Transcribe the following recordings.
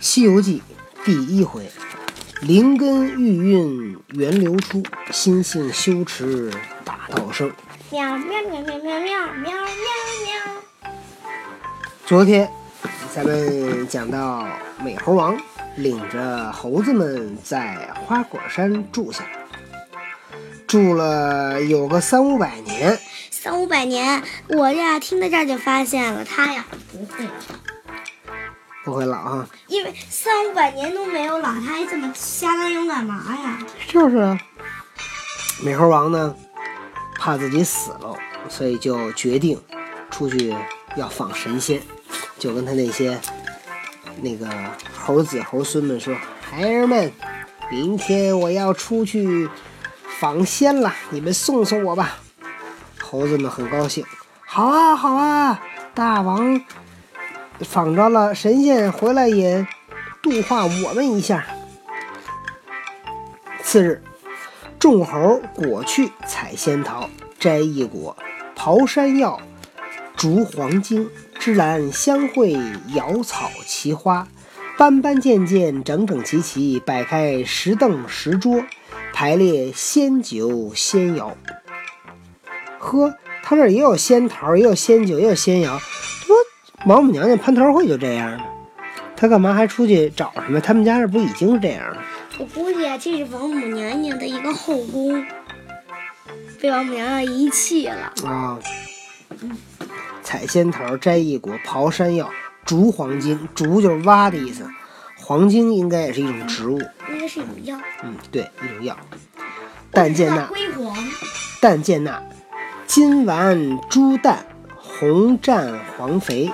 西游记》第一回：灵根玉韵源流出，心性修持大道生。喵喵喵喵喵喵喵喵。昨天咱们讲到美猴王领着猴子们在花果山住下，住了有个三五百年。三五百年，我呀听到这儿就发现了，他呀不会，不会老啊，因为三五百年都没有老，他还这么瞎乱用干嘛呀？就是啊。美猴王呢，怕自己死了，所以就决定出去要访神仙，就跟他那些那个猴子猴孙们说：“孩儿们，明天我要出去访仙了，你们送送我吧。”猴子们很高兴，好啊好啊，大王访着了神仙回来也度化我们一下。次日，众猴果去采仙桃，摘异果，刨山药，逐黄精，芝兰香会，瑶草奇花，斑斑件件，整整齐齐，摆开石凳石桌，排列仙酒仙肴。呵，他这也有仙桃，也有仙酒，也有仙肴。王母娘娘蟠桃会就这样了，她干嘛还出去找什么？他们家这不已经是这样了？我估计啊，这是王母娘娘的一个后宫，被王母娘娘遗弃了。啊、采仙桃，摘异果，刨山药，竹黄精。竹就是挖的意思，黄精应该也是一种植物。应该是一种药。嗯，对，一种药。但见那辉煌，但见那金丸猪蛋，红蘸黄肥。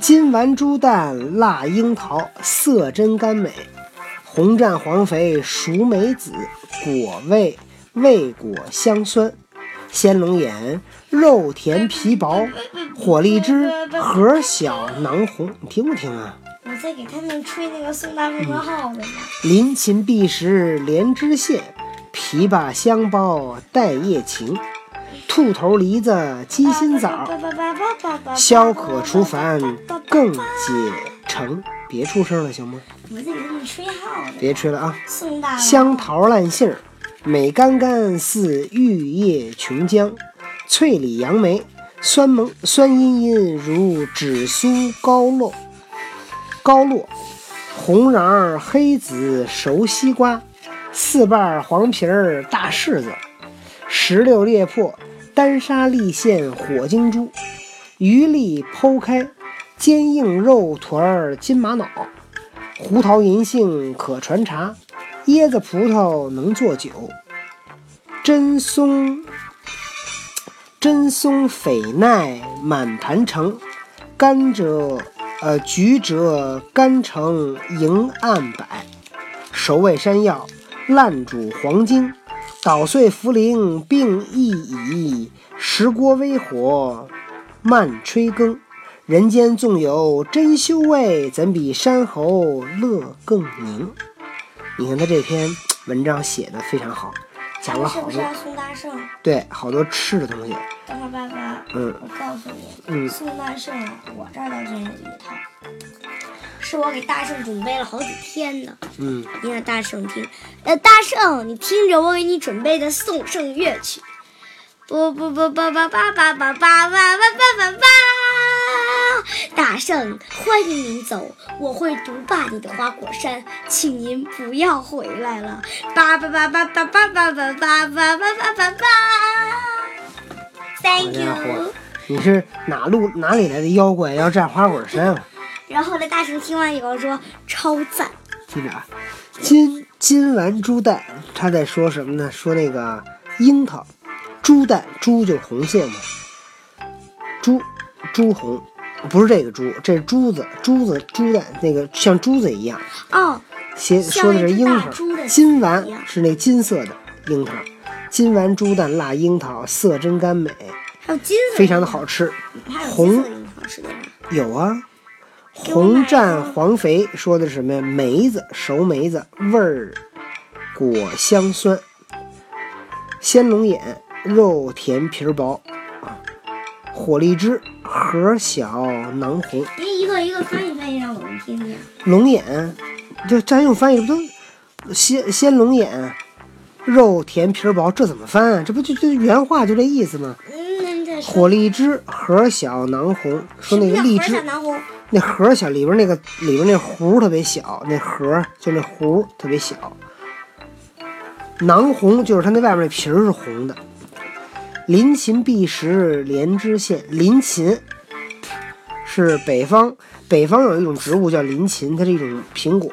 金丸猪蛋，辣樱桃，色真甘美。红蘸黄肥，熟梅子，果味味果香酸。鲜龙眼，肉甜皮薄，火荔枝，核小囊红。你听不听啊？我在给他们吹那个宋大奉和号子呢。临秦碧石莲枝线，枇杷香包带叶情。兔头梨子鸡心枣，消渴除烦更解成。别出声了行吗？我在给你吹号。别吹了啊！香桃烂杏儿，美甘甘似玉叶琼浆；翠李杨梅，酸蒙酸阴阴如纸酥高落。高落，红瓤儿黑紫熟西瓜，四瓣儿黄皮儿大柿子，石榴裂破，丹砂粒线火晶珠，鱼粒剖开，坚硬肉团儿金玛瑙。胡桃银杏可传茶，椰子葡萄能做酒，真松真松榧奈满盘成，甘蔗呃橘蔗甘橙迎案摆，熟味山药烂煮黄精，捣碎茯苓并一已，石锅微火慢炊羹。人间纵有真修味，怎比山猴乐更宁？你看他这篇文章写的非常好，讲了好多是不是啊宋大圣？对好多吃的东西。等会儿爸爸，嗯我告诉你，嗯宋大圣啊，我这儿倒真有一套，是我给大圣准备了好几天呢。嗯，你让大圣听，呃，大圣，你听着我给你准备的颂圣乐曲。不不不不不叭叭叭叭叭叭叭叭叭！大圣，欢迎您走，我会独霸你的花果山，请您不要回来了。叭叭叭叭叭叭叭叭叭叭叭叭叭！Thank you。你是哪路哪里来的妖怪要占花果山啊？然后呢，大熊听完以后说超赞。听着啊，金金丸猪蛋，他在说什么呢？说那个樱桃，猪蛋，猪就是红色嘛，猪猪红，不是这个猪，这是珠子，珠子猪蛋，那个像珠子一样。哦，写说的是樱桃，金丸是那金色的樱桃，金丸猪蛋辣樱桃，色真甘美，还有金色，非常的好吃。红色樱桃？有啊，红蘸黄肥说的是什么呀？梅子，熟梅子，味儿果香酸。鲜龙眼，肉甜皮儿薄啊。火荔枝，核小囊红。您一个一个翻译翻译，让我们听听。龙眼，这这还用翻译？不都鲜鲜龙眼，肉甜皮儿薄，这怎么翻啊？这不就就原话就这意思吗？嗯。火荔枝，核小囊红。说那个荔枝小，囊红？那核小，里边那个里边那核特别小，那核就那核特别小。囊红就是它那外面那皮是红的。临秦避实莲枝县，临秦是北方，北方有一种植物叫临秦，它是一种苹果；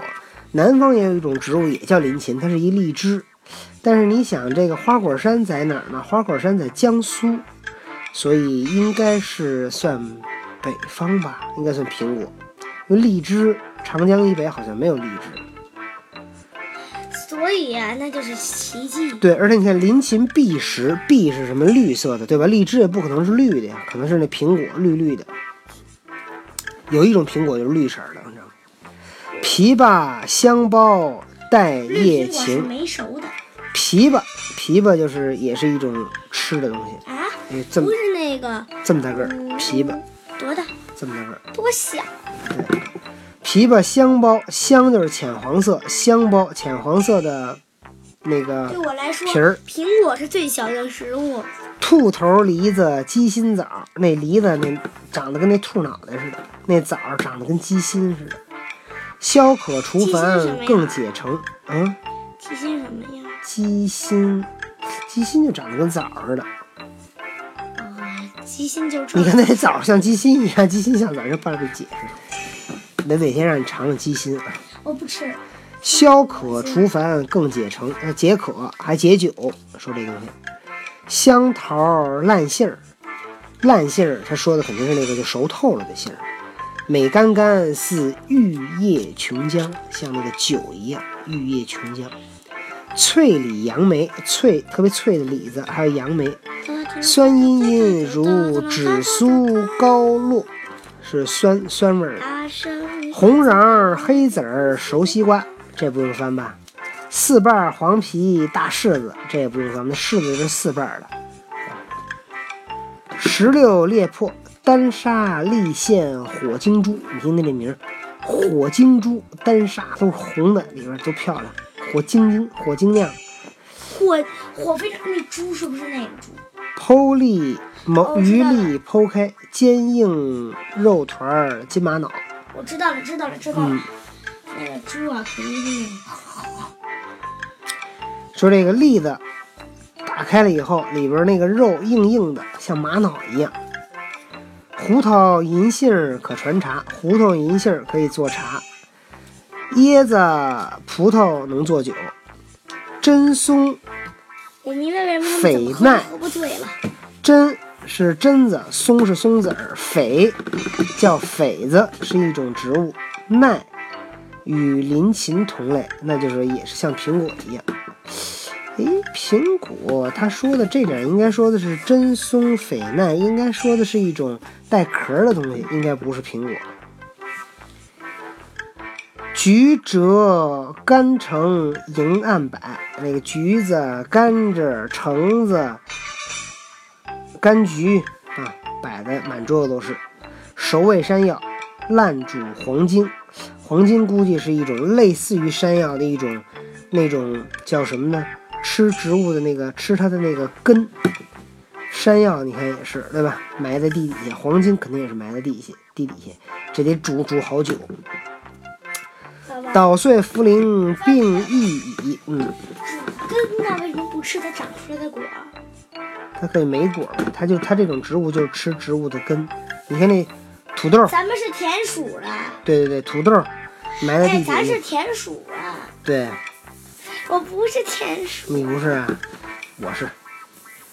南方也有一种植物也叫临秦，它是一荔枝。但是你想，这个花果山在哪儿呢？花果山在江苏，所以应该是算北方吧，应该算苹果，因为荔枝长江以北好像没有荔枝。所以啊，那就是奇迹。对，而且你看临秦碧石，碧是什么？绿色的，对吧？荔枝也不可能是绿的呀，可能是那苹果绿绿的。有一种苹果就是绿色的，你知道吗？枇杷香包带叶芹，没熟的枇杷，枇杷就是也是一种吃的东西，啊，哎，这么不是那个这么大个儿，枇杷多大这么大个儿。多小。枇杷香包，香就是浅黄色，香包浅黄色的，那个对我来说，皮儿。苹果是最小的食物。兔头梨子鸡心枣，那梨子那长得跟那兔脑袋似的，那枣儿长得跟鸡心似的。消渴除鸡心什么烦呀更解成，嗯，鸡心什么呀？鸡心，鸡心就长得跟枣儿似的。啊，鸡心就这。你看那枣儿像鸡心一样，鸡心像枣儿，这不让被解释。得哪天让你尝尝鸡心啊！我不吃。消渴除烦更解成，呃，解渴还解酒。说这东西，香桃烂杏儿，烂杏儿，他说的肯定是那个就熟透了的杏儿。美甘甘似玉液琼浆，像那个酒一样，玉液琼浆。脆李杨梅，脆特别脆的李子，还有杨梅，酸阴阴如紫苏高落，是酸酸味儿。红瓤儿、黑籽儿、熟西瓜，这不用翻吧？四瓣儿黄皮大柿子，这也不用翻，那柿子是四瓣儿的。石榴裂破，丹砂立现火晶珠，你听听这名儿，火晶珠丹砂都是红的，里边都漂亮，火晶晶，火晶亮。火火非常，那猪是不是那个猪？剖粒毛鱼粒剖开，坚硬肉团儿金玛瑙。我知道了，知道了，知道了。嗯那个猪啊，肯。说这个栗子打开了以后，里边那个肉硬硬的，像玛瑙一样。胡桃银杏儿可传茶，胡桃银杏儿可以做茶。椰子、葡萄能做酒。真松我明白为什么他们匪怎么喝奈都喝不醉了。榛是榛子，松是松子儿，榧叫榧子，是一种植物。麦与林芹同类，那就是也是像苹果一样。诶，苹果他说的这点应该说的是真松榧奈，应该说的是一种带壳的东西，应该不是苹果。橘折甘橙迎案摆，那个橘子、甘蔗、橙子、柑橘啊，摆的满桌子都是。熟味山药，烂煮黄精，黄精估计是一种类似于山药的一种，那种叫什么呢？吃植物的那个，吃它的那个根。山药你看也是对吧？埋在地底下，黄精肯定也是埋在地底下，地底下，这得煮煮好久。捣碎茯苓并益矣，嗯，根那为什么不吃它长出来的果？它可以没果儿，它就它这种植物就是吃植物的根。你看那土豆，咱们是田鼠了，对对对，土豆埋在地哎，底下咱，是田鼠啊，对我不是田鼠，你不是啊，我是。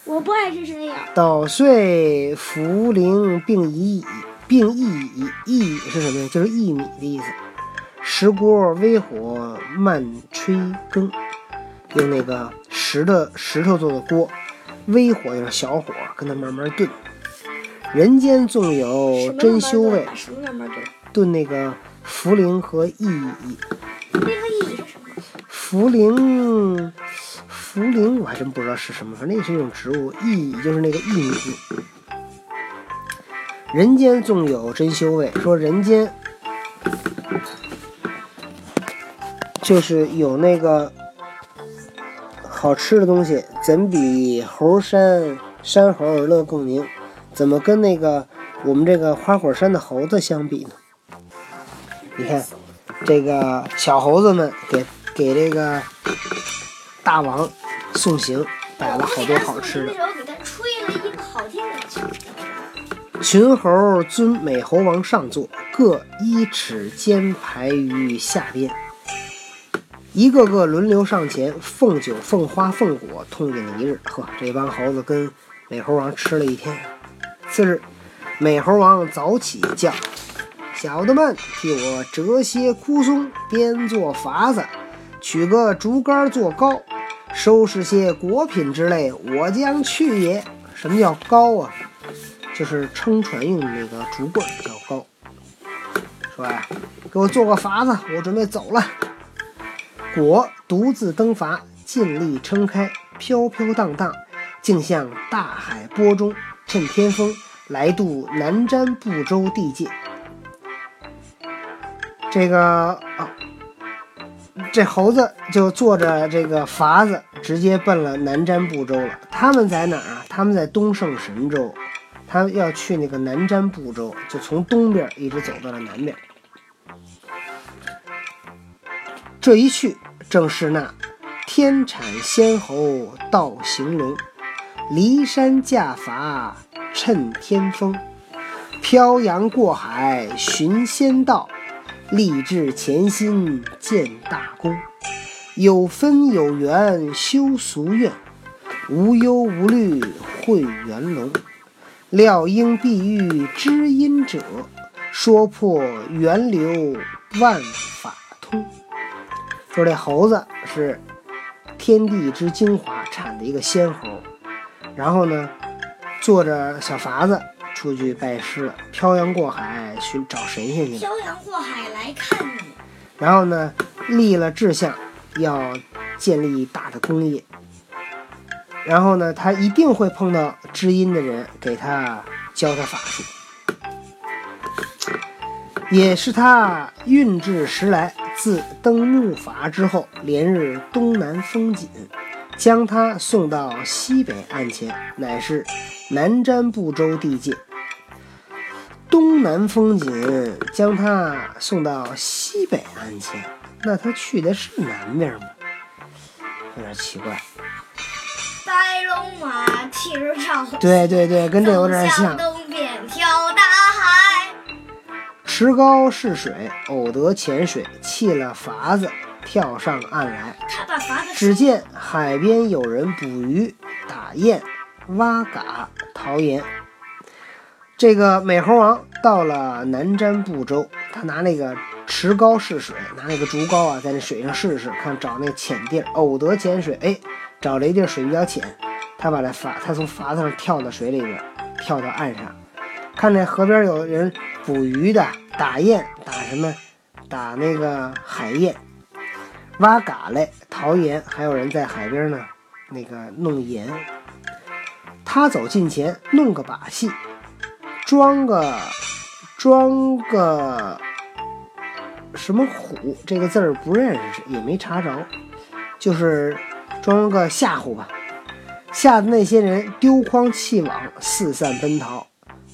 我不爱吃山药。捣碎茯苓并益矣，并益矣，益是什么呀？就是薏米的意思。石锅微火慢吹羹，用那个石头石头做的锅，微火就是小火，跟它慢慢炖。人间纵有么珍馐味，什么慢慢炖？炖那个茯苓和薏米。那个意义是什么？茯苓，茯苓我还真不知道是什么，反正也是一种植物。薏就是那个薏米，人间纵有真修为，说人间就是有那个好吃的东西，怎比猴山山猴乐更宁？怎么跟那个我们这个花果山的猴子相比呢？你看，这个小猴子们给给这个大王送行，摆了好多好吃的。那时候给他吹了一个好听的曲。群猴尊美猴王上座，各一尺间排于下边，一个个轮流上前，奉酒、奉花、奉果，痛饮了一日。呵，这帮猴子跟美猴王吃了一天。次日，美猴王早起叫小的们替我折些枯松，编做筏子，取个竹竿做篙，收拾些果品之类，我将去也。什么叫篙啊？就是撑船用的那个竹棍叫篙。说呀，给我做个筏子，我准备走了。果独自登筏，尽力撑开，飘飘荡荡，竟向大海波中，趁天风来渡南瞻部洲地界。这个啊，这猴子就坐着这个筏子，直接奔了南瞻部洲了。他们在哪儿啊？他们在东胜神州。他要去那个南瞻部洲，就从东边一直走到了南边。这一去，正是那天产仙猴道行龙，骊山驾筏趁天风，漂洋过海寻仙道，立志潜心建大功，有分有缘修俗愿，无忧无虑会元龙。料应必遇知音者，说破源流万法。说这猴子是天地之精华产的一个仙猴，然后呢，坐着小筏子出去拜师了，漂洋过海寻找神仙去了。漂洋过海来看你，然后呢，立了志向，要建立大的功业。然后呢，他一定会碰到知音的人，给他教他法术。也是他运至时来，自登木筏之后，连日东南风紧，将他送到西北岸前，乃是南瞻部洲地界。东南风紧将他送到西北岸前，那他去的是南边吗？有点奇怪。白龙马蹄儿上，对对对，跟这有点像。池高势水，偶得浅水，弃了筏子，跳上岸来。只见海边有人捕鱼、打雁、挖蛤、淘盐。这个美猴王到了南瞻部洲，他拿那个池高试水，拿那个竹篙啊，在那水上试试，看找那浅地儿，偶得浅水，哎。找了一地儿水比较浅，他把这筏，他从筏子上跳到水里边，跳到岸上，看见河边有人捕鱼的、打雁、打什么、打那个海燕、挖蛤蜊、淘盐，还有人在海边呢，那个弄盐。他走近前，弄个把戏，装个装个什么虎这个字儿不认识，也没查着，就是。装个吓唬吧，吓得那些人丢筐弃网，四散奔逃。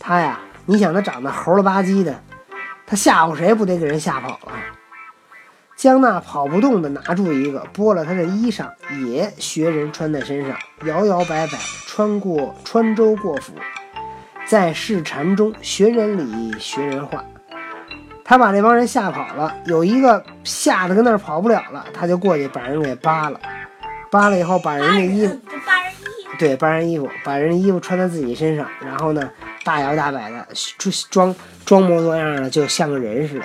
他呀，你想他长得猴了吧唧的，他吓唬谁不得给人吓跑了？将那跑不动的拿住一个，剥了他的衣裳，也学人穿在身上，摇摇摆摆穿过穿州过府，在市禅中学人礼学人话。他把这帮人吓跑了，有一个吓得跟那儿跑不了了，他就过去把人给扒了。扒了以后，把人的衣服，对，扒人衣服，把人衣服穿在自己身上，然后呢，大摇大摆的装装模作样的，就像个人似的。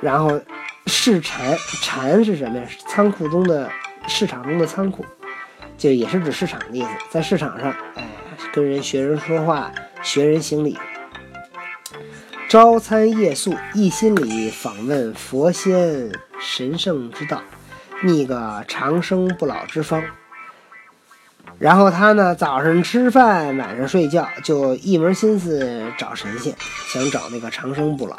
然后市禅，禅是什么呀？仓库中的市场中的仓库，就也是指市场的意思。在市场上，哎，跟人学人说话，学人行礼，朝参夜宿，一心里访问佛仙神圣之道。觅个长生不老之方，然后他呢，早上吃饭，晚上睡觉，就一门心思找神仙，想找那个长生不老。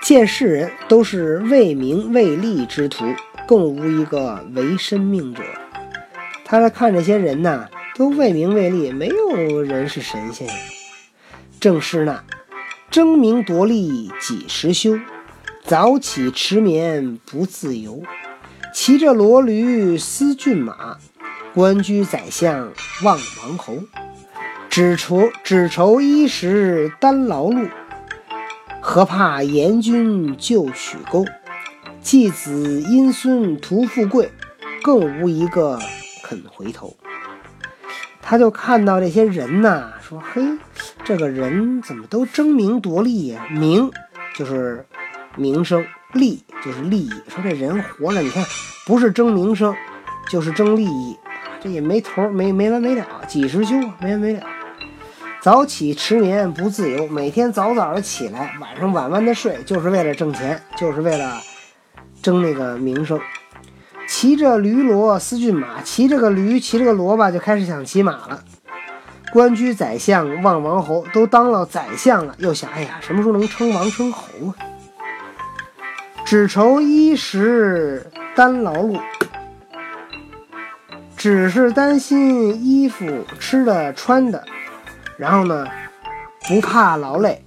见世人都是为名为利之徒，更无一个为生命者。他在看这些人呐，都为名为利，没有人是神仙。正是那争名夺利几时休？早起迟眠不自由。骑着骡驴思骏马，官居宰相望王侯。只愁只愁衣食单劳碌。何怕严君就取钩？继子荫孙图富贵，更无一个肯回头。他就看到这些人呐，说：“嘿，这个人怎么都争名夺利呀？名就是名声，利就是利益。说这人活着，你看，不是争名声，就是争利益，这也没头，没没完没了，几时休啊？没完没了。”早起迟眠不自由，每天早早的起来，晚上晚晚的睡，就是为了挣钱，就是为了争那个名声。骑着驴骡思骏马，骑着个驴，骑着个骡吧，就开始想骑马了。官居宰相望王侯，都当了宰相了，又想，哎呀，什么时候能称王称侯啊？只愁衣食单劳碌，只是担心衣服吃的穿的。然后呢，不怕劳累，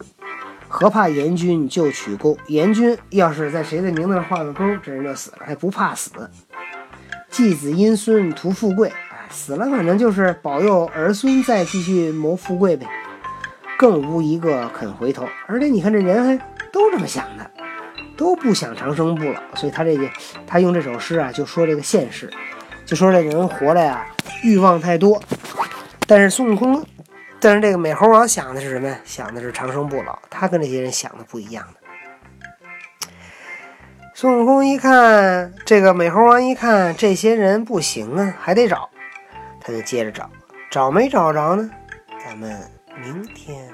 何怕严君就取钩？严君要是在谁的名字上画个钩，这人就死了，还不怕死。继子荫孙图富贵，哎，死了反正就是保佑儿孙再继续谋富贵呗。更无一个肯回头。而且你看这人还都这么想的，都不想长生不老。所以他这个，他用这首诗啊，就说这个现实，就说这个人活着呀，欲望太多。但是孙悟空。但是这个美猴王想的是什么呀？想的是长生不老，他跟这些人想的不一样的。孙悟空一看，这个美猴王一看，这些人不行啊，还得找，他就接着找，找没找着呢？咱们明天。